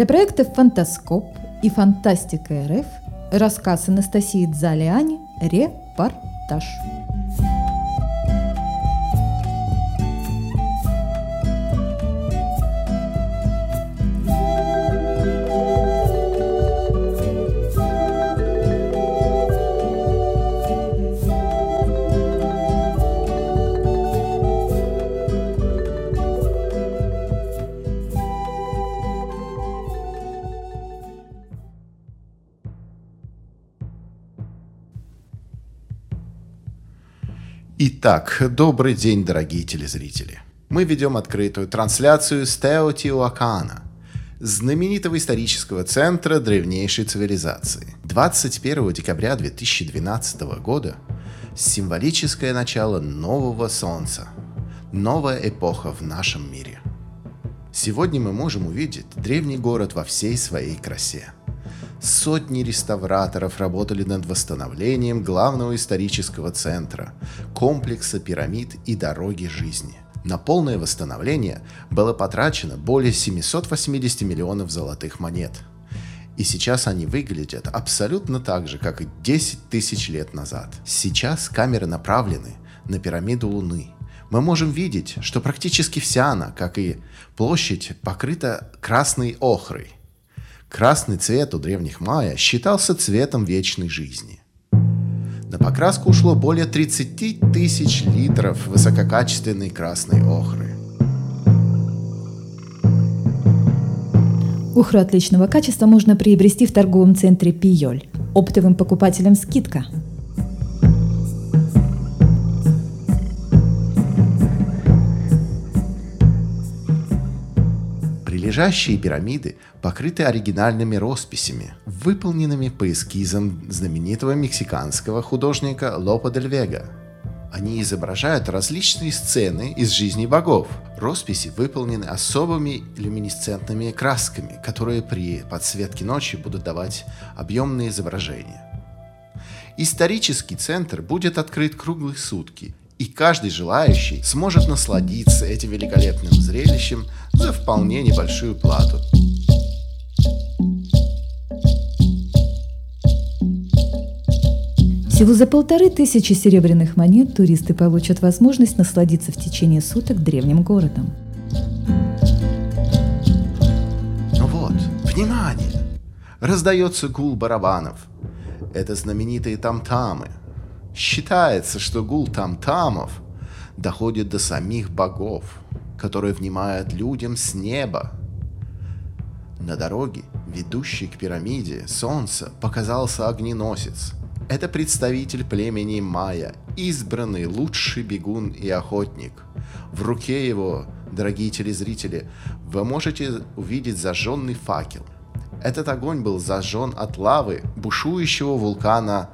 Для проектов «Фантаскоп» и «Фантастика РФ» рассказ Анастасии Дзалиани «Репортаж». Итак, добрый день, дорогие телезрители. Мы ведем открытую трансляцию с Теотиуакана, знаменитого исторического центра древнейшей цивилизации. 21 декабря 2012 года символическое начало нового солнца, новая эпоха в нашем мире. Сегодня мы можем увидеть древний город во всей своей красе – Сотни реставраторов работали над восстановлением главного исторического центра, комплекса пирамид и дороги жизни. На полное восстановление было потрачено более 780 миллионов золотых монет. И сейчас они выглядят абсолютно так же, как и 10 тысяч лет назад. Сейчас камеры направлены на пирамиду Луны. Мы можем видеть, что практически вся она, как и площадь, покрыта красной охрой – Красный цвет у древних майя считался цветом вечной жизни. На покраску ушло более 30 тысяч литров высококачественной красной охры. Охру отличного качества можно приобрести в торговом центре «Пиоль». Оптовым покупателям скидка – Лежащие пирамиды покрыты оригинальными росписями, выполненными по эскизам знаменитого мексиканского художника Лопа дель Вега. Они изображают различные сцены из жизни богов. Росписи выполнены особыми люминесцентными красками, которые при подсветке ночи будут давать объемные изображения. Исторический центр будет открыт круглые сутки и каждый желающий сможет насладиться этим великолепным зрелищем за вполне небольшую плату. Всего за полторы тысячи серебряных монет туристы получат возможность насладиться в течение суток древним городом. Ну вот, внимание! Раздается гул барабанов. Это знаменитые тамтамы – Считается, что гул там-тамов доходит до самих богов, которые внимают людям с неба. На дороге, ведущей к пирамиде Солнца, показался огненосец. Это представитель племени Майя, избранный лучший бегун и охотник. В руке его, дорогие телезрители, вы можете увидеть зажженный факел. Этот огонь был зажжен от лавы бушующего вулкана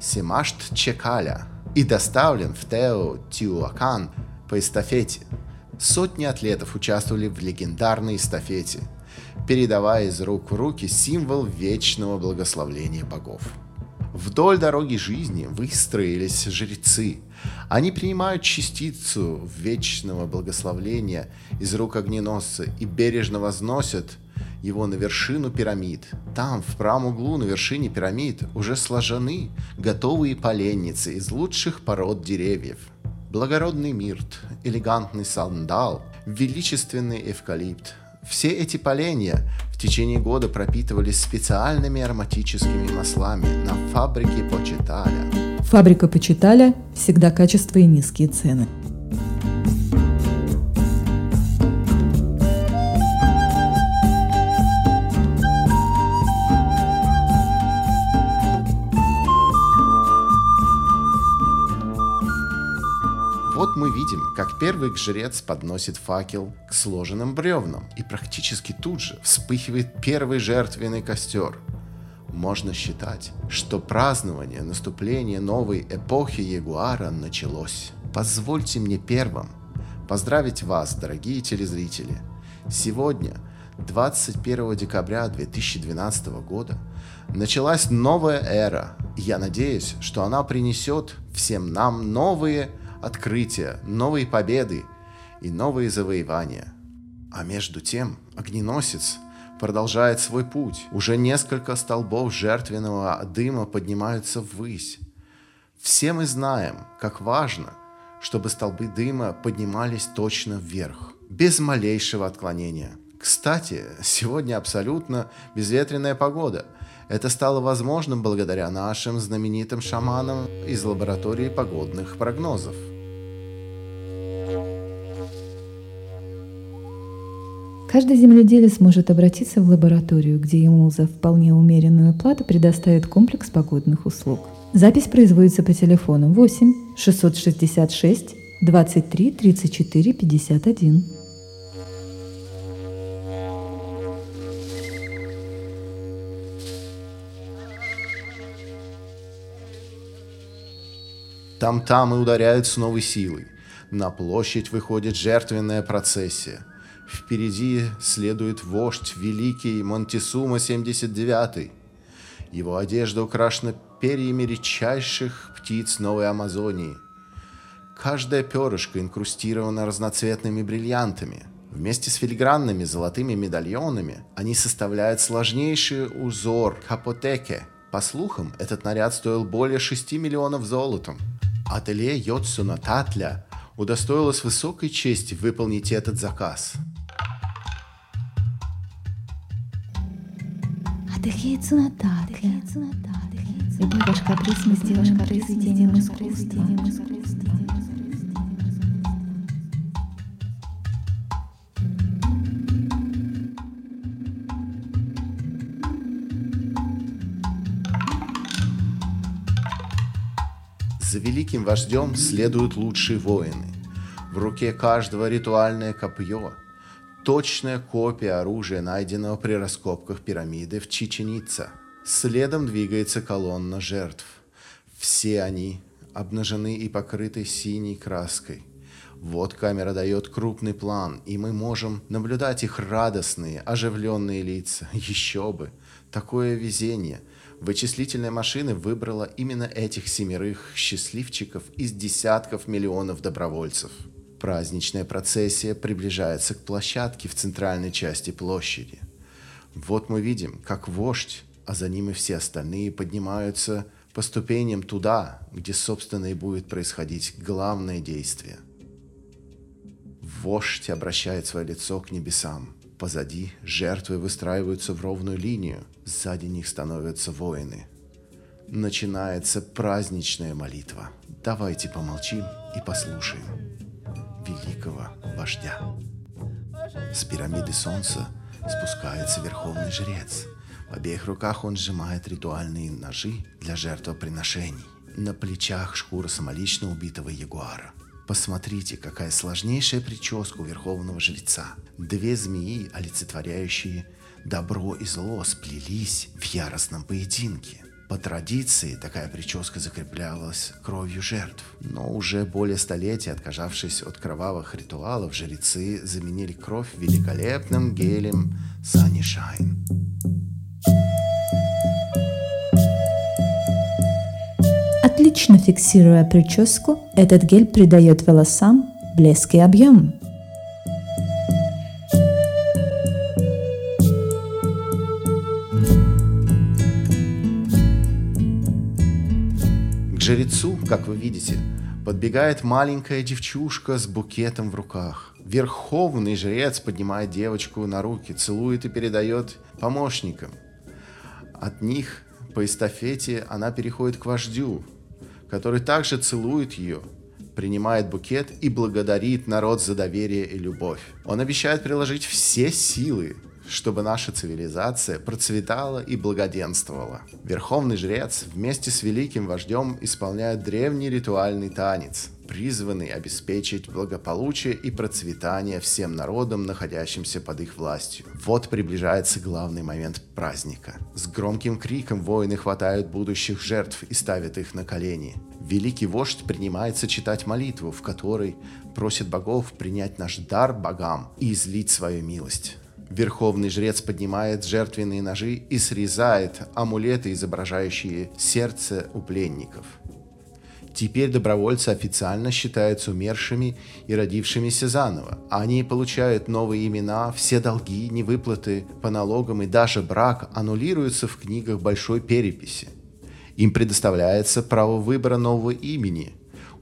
Семашт Чекаля и доставлен в Тео Тиуакан по эстафете. Сотни атлетов участвовали в легендарной эстафете, передавая из рук в руки символ вечного благословления богов. Вдоль дороги жизни выстроились жрецы. Они принимают частицу вечного благословления из рук огненосца и бережно возносят – его на вершину пирамид. Там, в правом углу на вершине пирамид, уже сложены готовые поленницы из лучших пород деревьев. Благородный мирт, элегантный сандал, величественный эвкалипт. Все эти поленья в течение года пропитывались специальными ароматическими маслами на фабрике Почиталя. Фабрика Почиталя – всегда качество и низкие цены. Как первый жрец подносит факел к сложенным бревнам, и практически тут же вспыхивает первый жертвенный костер. Можно считать, что празднование наступления новой эпохи Ягуара началось. Позвольте мне первым поздравить вас, дорогие телезрители. Сегодня, 21 декабря 2012 года, началась новая эра. Я надеюсь, что она принесет всем нам новые открытия, новые победы и новые завоевания. А между тем огненосец продолжает свой путь. Уже несколько столбов жертвенного дыма поднимаются ввысь. Все мы знаем, как важно, чтобы столбы дыма поднимались точно вверх, без малейшего отклонения. Кстати, сегодня абсолютно безветренная погода. Это стало возможным благодаря нашим знаменитым шаманам из лаборатории погодных прогнозов. Каждый земледелец может обратиться в лабораторию, где ему за вполне умеренную плату предоставят комплекс погодных услуг. Запись производится по телефону 8 666 23 34 51. Там-там и ударяют с новой силой. На площадь выходит жертвенная процессия. Впереди следует вождь великий Монтисума 79 Его одежда украшена перьями редчайших птиц Новой Амазонии. Каждая перышко инкрустировано разноцветными бриллиантами. Вместе с филигранными золотыми медальонами они составляют сложнейший узор капотеке. По слухам, этот наряд стоил более 6 миллионов золотом. Ателье Йотсуна Татля удостоилось высокой чести выполнить этот заказ. Ателье Цунататля. Любой ваш каприз мы сделаем произведением искусства. За великим вождем следуют лучшие воины. В руке каждого ритуальное копье, точная копия оружия, найденного при раскопках пирамиды в Чиченица. Следом двигается колонна жертв. Все они обнажены и покрыты синей краской. Вот камера дает крупный план, и мы можем наблюдать их радостные, оживленные лица. Еще бы! Такое везение – Вычислительная машина выбрала именно этих семерых счастливчиков из десятков миллионов добровольцев. Праздничная процессия приближается к площадке в центральной части площади. Вот мы видим, как вождь, а за ним и все остальные поднимаются по ступеням туда, где, собственно, и будет происходить главное действие. Вождь обращает свое лицо к небесам – Позади жертвы выстраиваются в ровную линию, сзади них становятся воины. Начинается праздничная молитва. Давайте помолчим и послушаем великого вождя. С пирамиды солнца спускается верховный жрец. В обеих руках он сжимает ритуальные ножи для жертвоприношений. На плечах шкура самолично убитого ягуара – Посмотрите, какая сложнейшая прическа у верховного жреца. Две змеи, олицетворяющие добро и зло, сплелись в яростном поединке. По традиции такая прическа закреплялась кровью жертв. Но уже более столетия, отказавшись от кровавых ритуалов, жрецы заменили кровь великолепным гелем Sunny Отлично фиксируя прическу, этот гель придает волосам блеск и объем. К жрецу, как вы видите, подбегает маленькая девчушка с букетом в руках. Верховный жрец поднимает девочку на руки, целует и передает помощникам. От них по эстафете она переходит к вождю, который также целует ее, принимает букет и благодарит народ за доверие и любовь. Он обещает приложить все силы, чтобы наша цивилизация процветала и благоденствовала. Верховный жрец вместе с великим вождем исполняет древний ритуальный танец, призванный обеспечить благополучие и процветание всем народам, находящимся под их властью. Вот приближается главный момент праздника. С громким криком воины хватают будущих жертв и ставят их на колени. Великий вождь принимается читать молитву, в которой просит богов принять наш дар богам и излить свою милость. Верховный жрец поднимает жертвенные ножи и срезает амулеты, изображающие сердце у пленников – Теперь добровольцы официально считаются умершими и родившимися заново. Они получают новые имена, все долги, невыплаты по налогам и даже брак аннулируются в книгах большой переписи. Им предоставляется право выбора нового имени,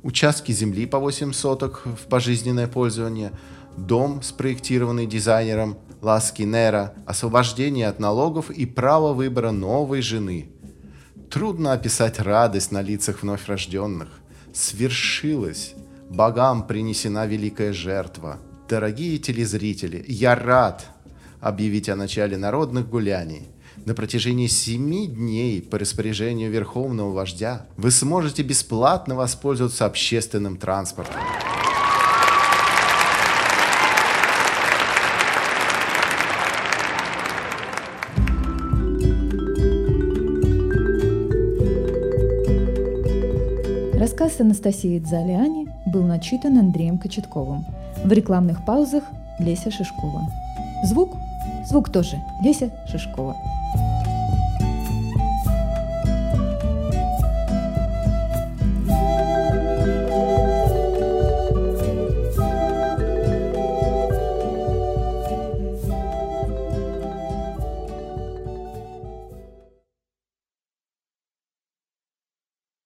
участки земли по 8 соток в пожизненное пользование, дом, спроектированный дизайнером Ласки Нера, освобождение от налогов и право выбора новой жены – Трудно описать радость на лицах вновь рожденных. Свершилось. Богам принесена великая жертва. Дорогие телезрители, я рад объявить о начале народных гуляний. На протяжении семи дней по распоряжению Верховного Вождя вы сможете бесплатно воспользоваться общественным транспортом. Анастасии Дзалиани был начитан Андреем Кочетковым. В рекламных паузах Леся Шишкова. Звук? Звук тоже Леся Шишкова.